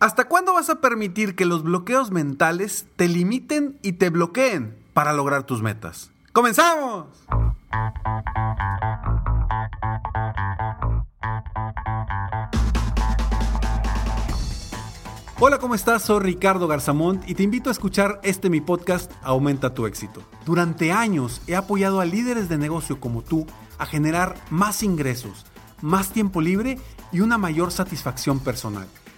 ¿Hasta cuándo vas a permitir que los bloqueos mentales te limiten y te bloqueen para lograr tus metas? ¡Comenzamos! Hola, ¿cómo estás? Soy Ricardo Garzamont y te invito a escuchar este mi podcast Aumenta tu éxito. Durante años he apoyado a líderes de negocio como tú a generar más ingresos, más tiempo libre y una mayor satisfacción personal.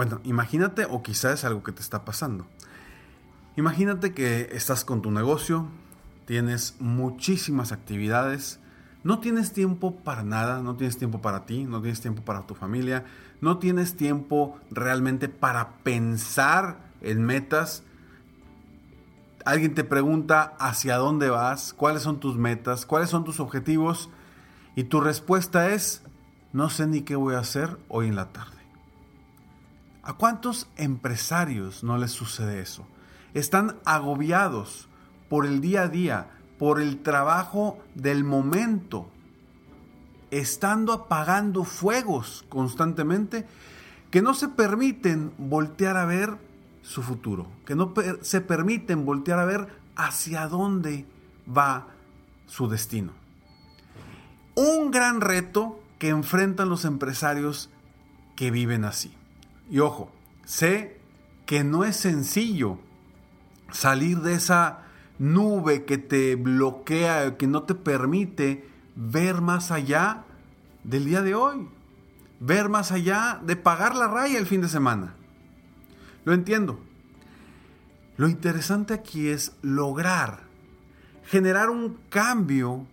bueno, imagínate o quizás es algo que te está pasando. Imagínate que estás con tu negocio, tienes muchísimas actividades, no tienes tiempo para nada, no tienes tiempo para ti, no tienes tiempo para tu familia, no tienes tiempo realmente para pensar en metas. Alguien te pregunta hacia dónde vas, cuáles son tus metas, cuáles son tus objetivos y tu respuesta es, no sé ni qué voy a hacer hoy en la tarde. ¿A cuántos empresarios no les sucede eso? Están agobiados por el día a día, por el trabajo del momento, estando apagando fuegos constantemente que no se permiten voltear a ver su futuro, que no se permiten voltear a ver hacia dónde va su destino. Un gran reto que enfrentan los empresarios que viven así. Y ojo, sé que no es sencillo salir de esa nube que te bloquea, que no te permite ver más allá del día de hoy, ver más allá de pagar la raya el fin de semana. Lo entiendo. Lo interesante aquí es lograr generar un cambio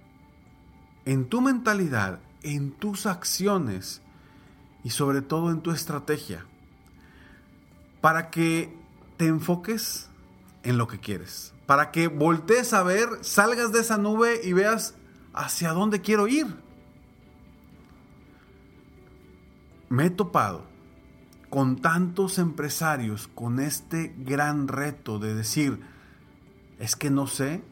en tu mentalidad, en tus acciones y sobre todo en tu estrategia para que te enfoques en lo que quieres, para que voltees a ver, salgas de esa nube y veas hacia dónde quiero ir. Me he topado con tantos empresarios con este gran reto de decir, es que no sé,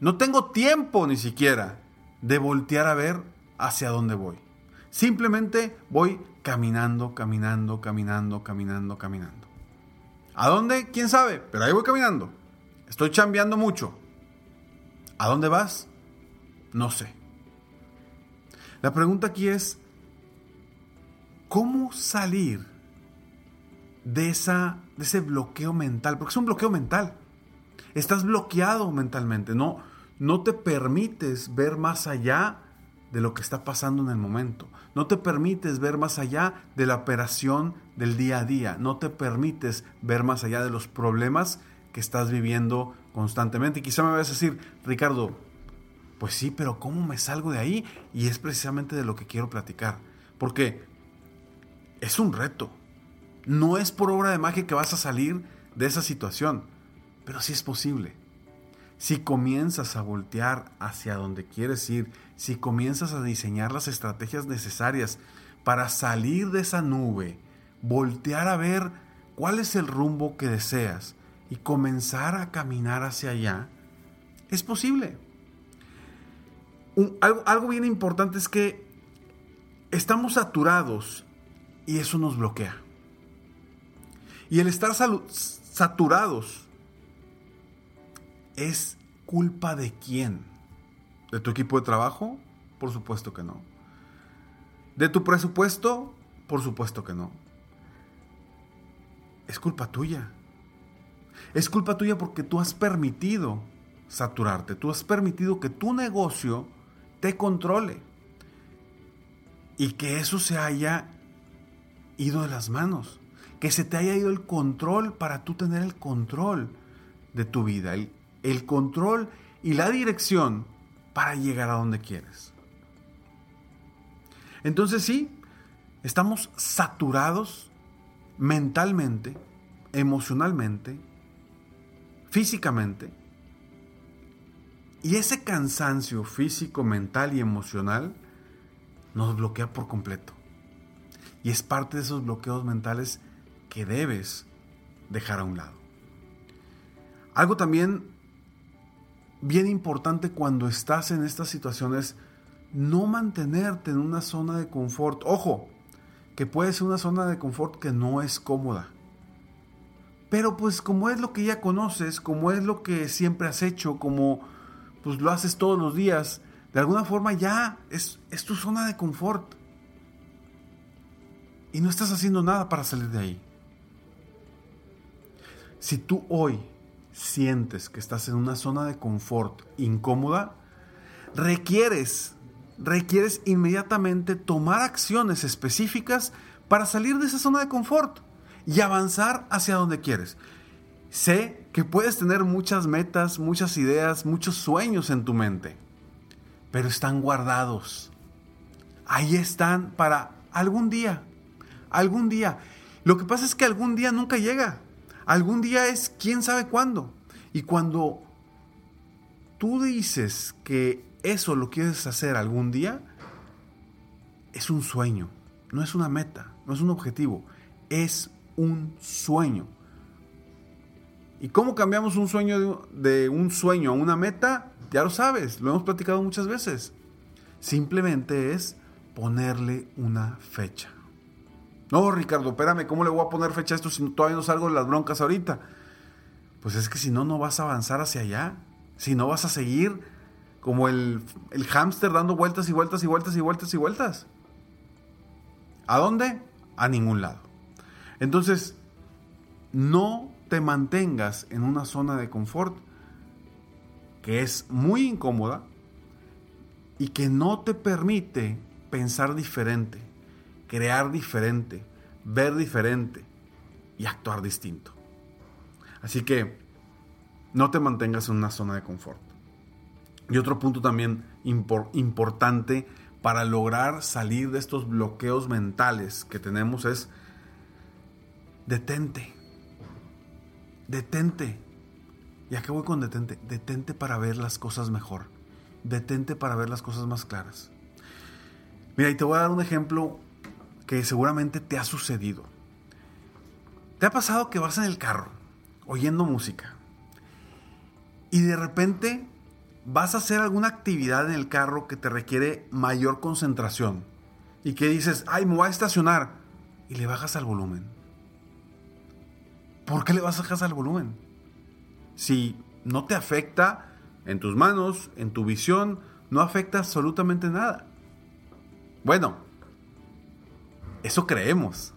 no tengo tiempo ni siquiera de voltear a ver hacia dónde voy. Simplemente voy caminando, caminando, caminando, caminando, caminando. ¿A dónde? ¿Quién sabe? Pero ahí voy caminando. Estoy chambeando mucho. ¿A dónde vas? No sé. La pregunta aquí es, ¿cómo salir de, esa, de ese bloqueo mental? Porque es un bloqueo mental. Estás bloqueado mentalmente, no, no te permites ver más allá de lo que está pasando en el momento. No te permites ver más allá de la operación del día a día. No te permites ver más allá de los problemas que estás viviendo constantemente. Y quizá me vas a decir, Ricardo, pues sí, pero ¿cómo me salgo de ahí? Y es precisamente de lo que quiero platicar. Porque es un reto. No es por obra de magia que vas a salir de esa situación, pero sí es posible. Si comienzas a voltear hacia donde quieres ir, si comienzas a diseñar las estrategias necesarias para salir de esa nube, voltear a ver cuál es el rumbo que deseas y comenzar a caminar hacia allá, es posible. algo, algo bien importante es que estamos saturados y eso nos bloquea. Y el estar saturados es culpa de quién? ¿De tu equipo de trabajo? Por supuesto que no. ¿De tu presupuesto? Por supuesto que no. Es culpa tuya. Es culpa tuya porque tú has permitido saturarte, tú has permitido que tu negocio te controle y que eso se haya ido de las manos, que se te haya ido el control para tú tener el control de tu vida, el, el control y la dirección para llegar a donde quieres. Entonces sí, estamos saturados mentalmente, emocionalmente, físicamente. Y ese cansancio físico, mental y emocional nos bloquea por completo. Y es parte de esos bloqueos mentales que debes dejar a un lado. Algo también bien importante cuando estás en estas situaciones, no mantenerte en una zona de confort. Ojo, que puede ser una zona de confort que no es cómoda. Pero pues como es lo que ya conoces, como es lo que siempre has hecho, como pues lo haces todos los días, de alguna forma ya es, es tu zona de confort. Y no estás haciendo nada para salir de ahí. Si tú hoy sientes que estás en una zona de confort incómoda, requieres, requieres inmediatamente tomar acciones específicas para salir de esa zona de confort y avanzar hacia donde quieres. Sé que puedes tener muchas metas, muchas ideas, muchos sueños en tu mente, pero están guardados. Ahí están para algún día, algún día. Lo que pasa es que algún día nunca llega. Algún día es quién sabe cuándo. Y cuando tú dices que eso lo quieres hacer algún día, es un sueño, no es una meta, no es un objetivo, es un sueño. ¿Y cómo cambiamos un sueño de, un sueño a una meta? Ya lo sabes, lo hemos platicado muchas veces. Simplemente es ponerle una fecha. No, Ricardo, espérame, ¿cómo le voy a poner fecha a esto si todavía no salgo de las broncas ahorita? Pues es que si no, no vas a avanzar hacia allá. Si no, vas a seguir como el, el hámster dando vueltas y vueltas y vueltas y vueltas y vueltas. ¿A dónde? A ningún lado. Entonces, no te mantengas en una zona de confort que es muy incómoda y que no te permite pensar diferente crear diferente, ver diferente y actuar distinto. Así que no te mantengas en una zona de confort. Y otro punto también importante para lograr salir de estos bloqueos mentales que tenemos es detente. Detente. ¿Y a qué voy con detente? Detente para ver las cosas mejor. Detente para ver las cosas más claras. Mira, y te voy a dar un ejemplo que seguramente te ha sucedido. ¿Te ha pasado que vas en el carro oyendo música y de repente vas a hacer alguna actividad en el carro que te requiere mayor concentración y que dices, ay, me voy a estacionar y le bajas al volumen? ¿Por qué le bajas al volumen? Si no te afecta en tus manos, en tu visión, no afecta absolutamente nada. Bueno, eso creemos.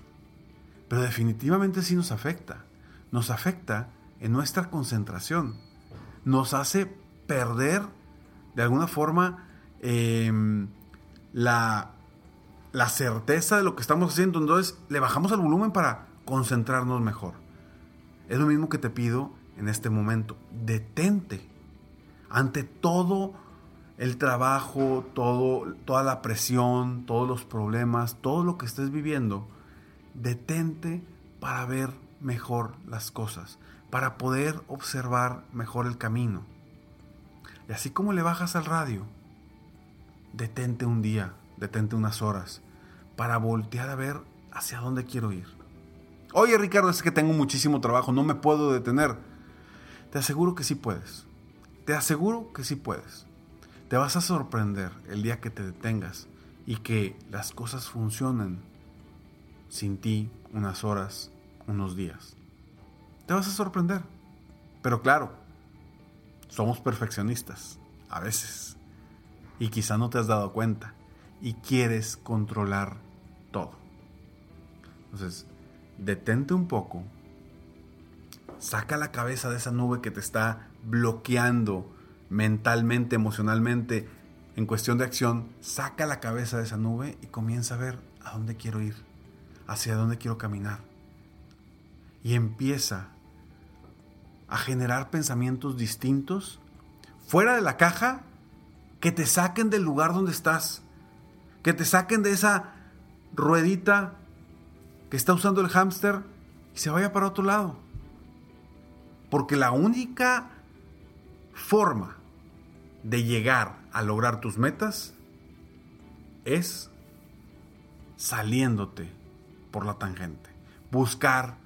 Pero definitivamente sí nos afecta. Nos afecta en nuestra concentración. Nos hace perder de alguna forma em, la, la certeza de lo que estamos haciendo. Entonces le bajamos el volumen para concentrarnos mejor. Es lo mismo que te pido en este momento. Detente ante todo el trabajo, toda la presión, todos los problemas, todo lo que estés viviendo, detente para ver mejor las cosas, para poder observar mejor el camino. Y así como le bajas al radio, detente un día, detente unas horas, para voltear a ver hacia dónde quiero ir. Oye Ricardo, es que tengo muchísimo trabajo, no me puedo detener. Te aseguro que sí puedes. Te aseguro que sí puedes. Te vas a sorprender el día que te detengas y que las cosas funcionen sin ti unas horas, unos días. Te vas a sorprender. Pero claro, somos perfeccionistas, a veces. Y quizá no te has dado cuenta. Y quieres controlar todo. Entonces, detente un poco. Saca la cabeza de esa nube que te está bloqueando mentalmente, emocionalmente, en cuestión de acción. Saca la cabeza de esa nube y comienza a ver a dónde quiero ir, hacia dónde quiero caminar. Y empieza a generar pensamientos distintos, fuera de la caja, que te saquen del lugar donde estás, que te saquen de esa ruedita que está usando el hámster y se vaya para otro lado. Porque la única forma de llegar a lograr tus metas es saliéndote por la tangente, buscar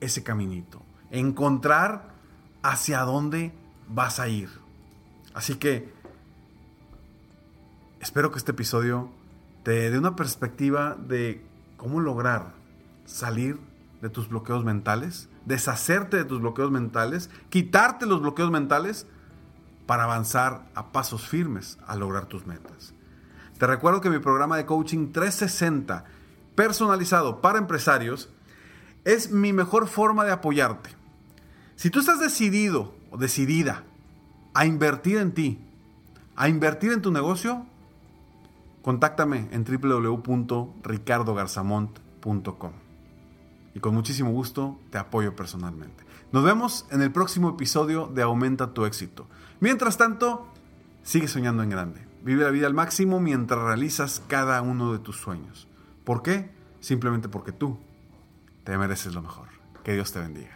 ese caminito, encontrar hacia dónde vas a ir. Así que espero que este episodio te dé una perspectiva de cómo lograr salir de tus bloqueos mentales, deshacerte de tus bloqueos mentales, quitarte los bloqueos mentales para avanzar a pasos firmes a lograr tus metas. Te recuerdo que mi programa de coaching 360 personalizado para empresarios es mi mejor forma de apoyarte. Si tú estás decidido o decidida a invertir en ti, a invertir en tu negocio, contáctame en www.ricardogarzamont.com. Y con muchísimo gusto te apoyo personalmente. Nos vemos en el próximo episodio de Aumenta tu éxito. Mientras tanto, sigue soñando en grande. Vive la vida al máximo mientras realizas cada uno de tus sueños. ¿Por qué? Simplemente porque tú te mereces lo mejor. Que Dios te bendiga.